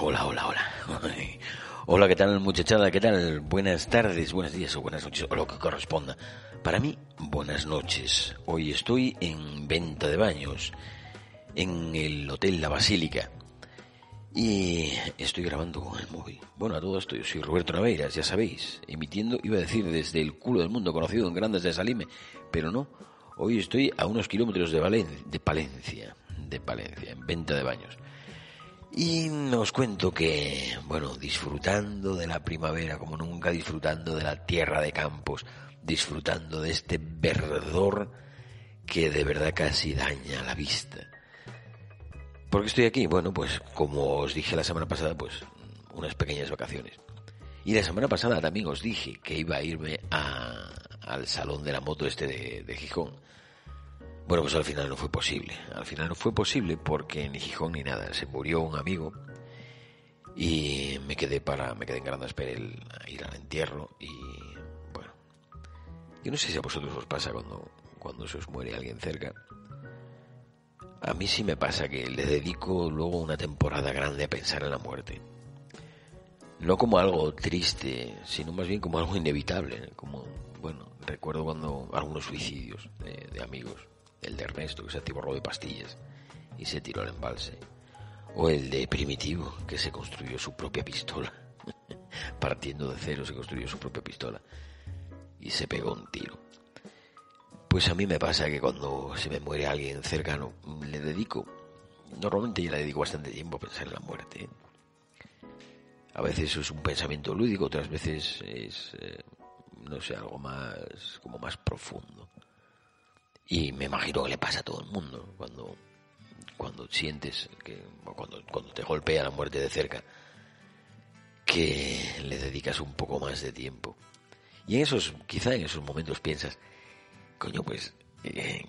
Hola, hola, hola. Hola, ¿qué tal muchachada? ¿Qué tal? Buenas tardes, buenos días o buenas noches, o lo que corresponda. Para mí, buenas noches. Hoy estoy en venta de baños, en el Hotel La Basílica. Y estoy grabando con el móvil. Bueno, a todo esto, yo soy Roberto Naveiras, ya sabéis, emitiendo, iba a decir, desde el culo del mundo conocido en Grandes de Salime, pero no. Hoy estoy a unos kilómetros de, de Palencia, de Palencia, en venta de baños. Y os cuento que, bueno, disfrutando de la primavera como nunca, disfrutando de la tierra de campos, disfrutando de este verdor que de verdad casi daña la vista. ¿Por qué estoy aquí? Bueno, pues como os dije la semana pasada, pues unas pequeñas vacaciones. Y la semana pasada también os dije que iba a irme a, al salón de la moto este de, de Gijón bueno, pues al final no fue posible. Al final no fue posible porque ni Gijón ni nada. Se murió un amigo y me quedé para, me quedé en Gran Espera el, ir al entierro y bueno, yo no sé si a vosotros os pasa cuando, cuando se os muere alguien cerca. A mí sí me pasa que le dedico luego una temporada grande a pensar en la muerte. No como algo triste, sino más bien como algo inevitable. Como, bueno, recuerdo cuando algunos suicidios de, de amigos el de Ernesto, que se atiborró de pastillas y se tiró al embalse, o el de Primitivo, que se construyó su propia pistola, partiendo de cero se construyó su propia pistola y se pegó un tiro. Pues a mí me pasa que cuando se me muere alguien cercano, le dedico, normalmente yo le dedico bastante tiempo a pensar en la muerte. A veces es un pensamiento lúdico, otras veces es, eh, no sé, algo más, como más profundo. Y me imagino que le pasa a todo el mundo cuando, cuando sientes que, cuando, cuando te golpea la muerte de cerca, que le dedicas un poco más de tiempo. Y en esos, quizá en esos momentos piensas, coño, pues, eh,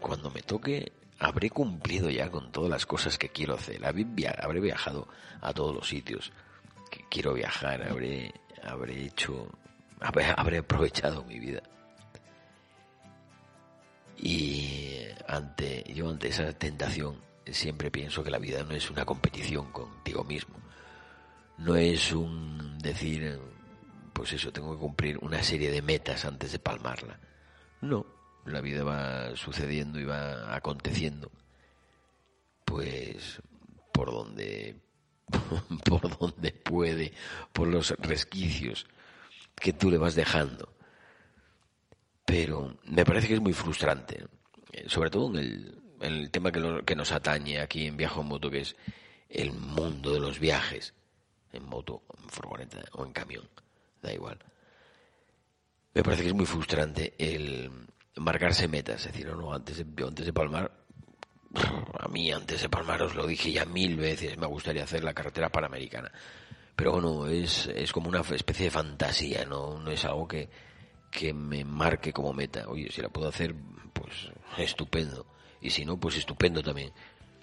cuando me toque, habré cumplido ya con todas las cosas que quiero hacer. Habré viajado a todos los sitios que quiero viajar, habré, habré hecho, habré aprovechado mi vida. Y ante, yo ante esa tentación siempre pienso que la vida no es una competición contigo mismo. No es un decir, pues eso, tengo que cumplir una serie de metas antes de palmarla. No, la vida va sucediendo y va aconteciendo. Pues por donde por donde puede, por los resquicios que tú le vas dejando pero me parece que es muy frustrante, eh, sobre todo en el, el tema que, nos atañe aquí en Viajo en Moto, que es el mundo de los viajes, en moto, en furgoneta o en camión, da igual. Me parece que es muy frustrante el marcarse metas, es decir, no, antes de, antes de palmar, a mí antes de palmar os lo dije ya mil veces, me gustaría hacer la carretera panamericana. Pero bueno, es, es como una especie de fantasía, no, no es algo que, que me marque como meta. Oye, si la puedo hacer, pues estupendo. Y si no, pues estupendo también.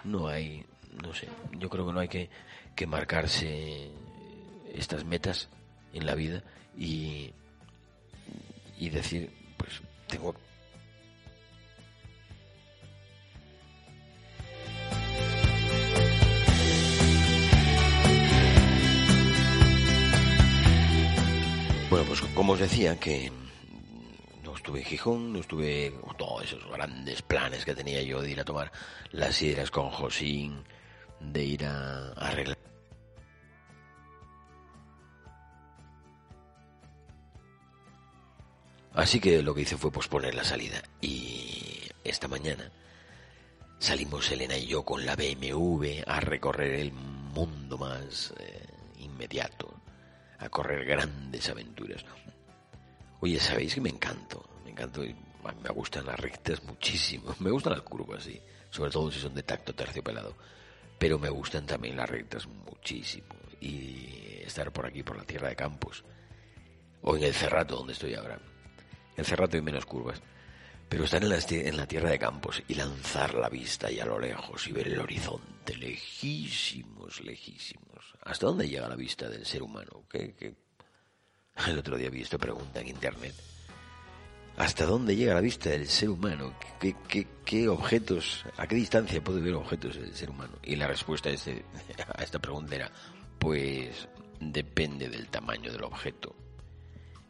No hay, no sé, yo creo que no hay que, que marcarse estas metas en la vida y, y decir, pues tengo Bueno, pues como os decía, que estuve en Gijón, no estuve todos esos grandes planes que tenía yo de ir a tomar las sidras con Josín, de ir a, arreglar. Así que lo que hice fue posponer la salida y esta mañana salimos Elena y yo con la BMW a recorrer el mundo más eh, inmediato, a correr grandes aventuras. Oye, ¿sabéis que me encanto? Encanto y me gustan las rectas muchísimo. Me gustan las curvas, sí. Sobre todo si son de tacto terciopelado. pero me gustan también las rectas muchísimo. Y estar por aquí, por la tierra de Campos, o en el Cerrato, donde estoy ahora. En Cerrato hay menos curvas. Pero estar en la, tierra de Campos y lanzar la vista y a lo lejos y ver el horizonte, lejísimos, lejísimos. ¿Hasta dónde llega la vista del ser humano? ¿Qué, El otro día vi esta pregunta en internet. ¿Hasta dónde llega la vista del ser humano? ¿Qué, objetos, a qué distancia puede ver objetos del ser humano? Y la respuesta a, a esta pregunta era, pues depende del tamaño del objeto.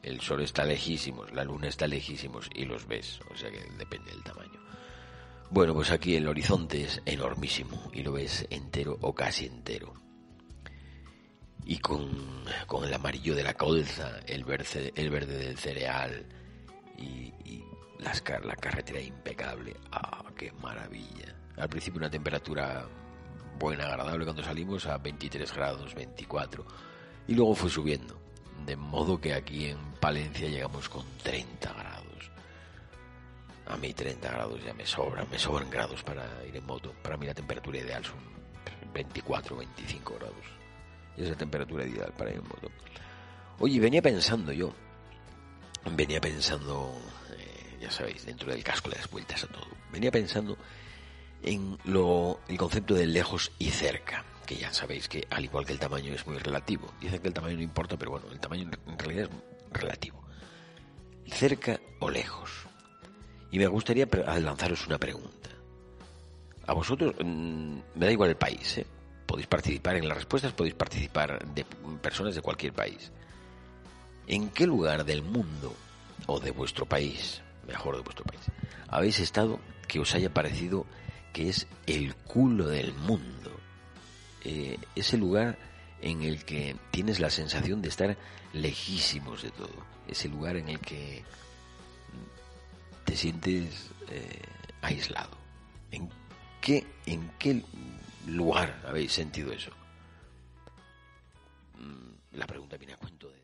El sol está lejísimos, la luna está lejísimos y los ves, o sea que depende del tamaño. Bueno, pues aquí el horizonte es enormísimo y lo ves entero o casi entero. Y con, con el amarillo de la colza, el verde, el verde del cereal y, las, la carretera impecable. ¡Ah, qué maravilla! Al principio una temperatura buena, agradable cuando salimos a 23 grados, 24. Y luego fue subiendo de modo que aquí en Palencia llegamos con 30 grados. A mí 30 grados ya me sobran, me sobran grados para ir en moto. Para mí la temperatura ideal son 24, 25 grados. Y esa temperatura ideal para ir en moto. Oye, venía pensando yo, venía pensando, eh, ya sabéis, dentro del casco le das vueltas a todo. Venía pensando en lo, el concepto de lejos y cerca que ya sabéis que al igual que el tamaño es muy relativo. Dicen que el tamaño no importa, pero bueno, el tamaño en realidad es relativo. Cerca o lejos. Y me gustaría lanzaros una pregunta. A vosotros, mm, me da igual el país, ¿eh? podéis participar en las respuestas, podéis participar de personas de cualquier país. ¿En qué lugar del mundo o de vuestro país, mejor de vuestro país, habéis estado que os haya parecido que es el culo del mundo? eh, ese lugar en el que tienes la sensación de estar lejísimos de todo, ese lugar en el que te sientes eh, aislado. ¿En qué, ¿En qué lugar habéis sentido eso? Mm, la pregunta viene a cuento de...